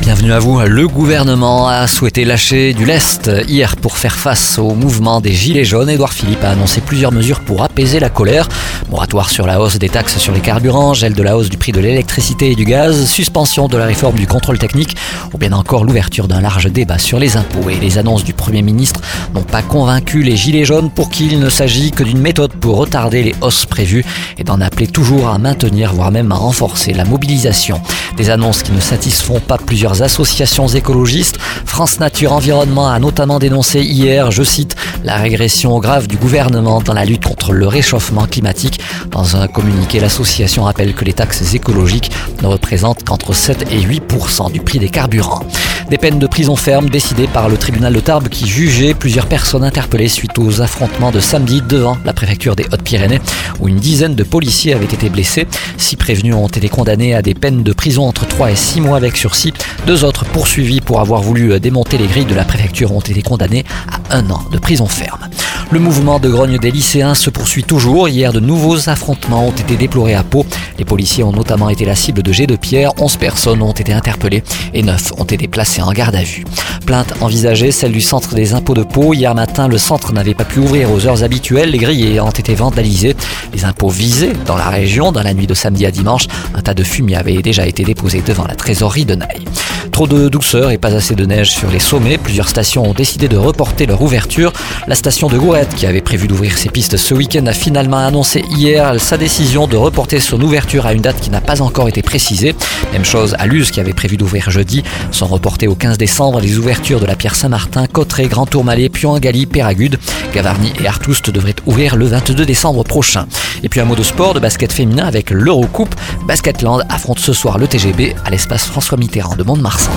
Bienvenue à vous. Le gouvernement a souhaité lâcher du lest hier pour faire face au mouvement des Gilets jaunes. Édouard Philippe a annoncé plusieurs mesures pour apaiser la colère. Moratoire sur la hausse des taxes sur les carburants, gel de la hausse du prix de l'électricité et du gaz, suspension de la réforme du contrôle technique ou bien encore l'ouverture d'un large débat sur les impôts. Et les annonces du Premier ministre n'ont pas convaincu les Gilets jaunes pour qu'il ne s'agit que d'une méthode pour retarder les hausses prévues et d'en appeler toujours à maintenir, voire même à renforcer la mobilisation. Des annonces qui ne satisfont pas plusieurs associations écologistes. France Nature Environnement a notamment dénoncé hier, je cite, la régression grave du gouvernement dans la lutte contre le réchauffement climatique. Dans un communiqué, l'association rappelle que les taxes écologiques ne représentent qu'entre 7 et 8% du prix des carburants. Des peines de prison ferme décidées par le tribunal de Tarbes qui jugeait plusieurs personnes interpellées suite aux affrontements de samedi devant la préfecture des Hautes-Pyrénées où une dizaine de policiers avaient été blessés. Six prévenus ont été condamnés à des peines de prison entre 3 et 6 mois avec sursis. Deux autres poursuivis pour avoir voulu démonter les grilles de la préfecture ont été condamnés à un an de prison ferme. Le mouvement de grogne des lycéens se poursuit toujours. Hier, de nouveaux affrontements ont été déplorés à Pau. Les policiers ont notamment été la cible de jets de pierre. 11 personnes ont été interpellées et 9 ont été placées en garde à vue. Plainte envisagée, celle du centre des impôts de Pau. Hier matin, le centre n'avait pas pu ouvrir aux heures habituelles. Les grilles ont été vandalisées. Les impôts visés dans la région, dans la nuit de samedi à dimanche, un tas de fumier avait déjà été déposé devant la trésorerie de Naï. Trop de douceur et pas assez de neige sur les sommets. Plusieurs stations ont décidé de reporter leur ouverture. La station de Qui avait prévu d'ouvrir ses pistes ce week-end, a finalement annoncé hier sa décision de reporter son ouverture à une date qui n'a pas encore été précisée. Même chose à Luz, qui avait prévu d'ouvrir jeudi, sont reportées au 15 décembre les ouvertures de la Pierre Saint-Martin, Cotteret, Grand Tourmalet, Puangali, Péragude. Gavarnie et Artoust devraient ouvrir le 22 décembre prochain. Et puis un mot de sport, de basket féminin avec l'Eurocoupe. Basketland affronte ce soir le TGB à l'espace François Mitterrand de Mont-de-Marsan.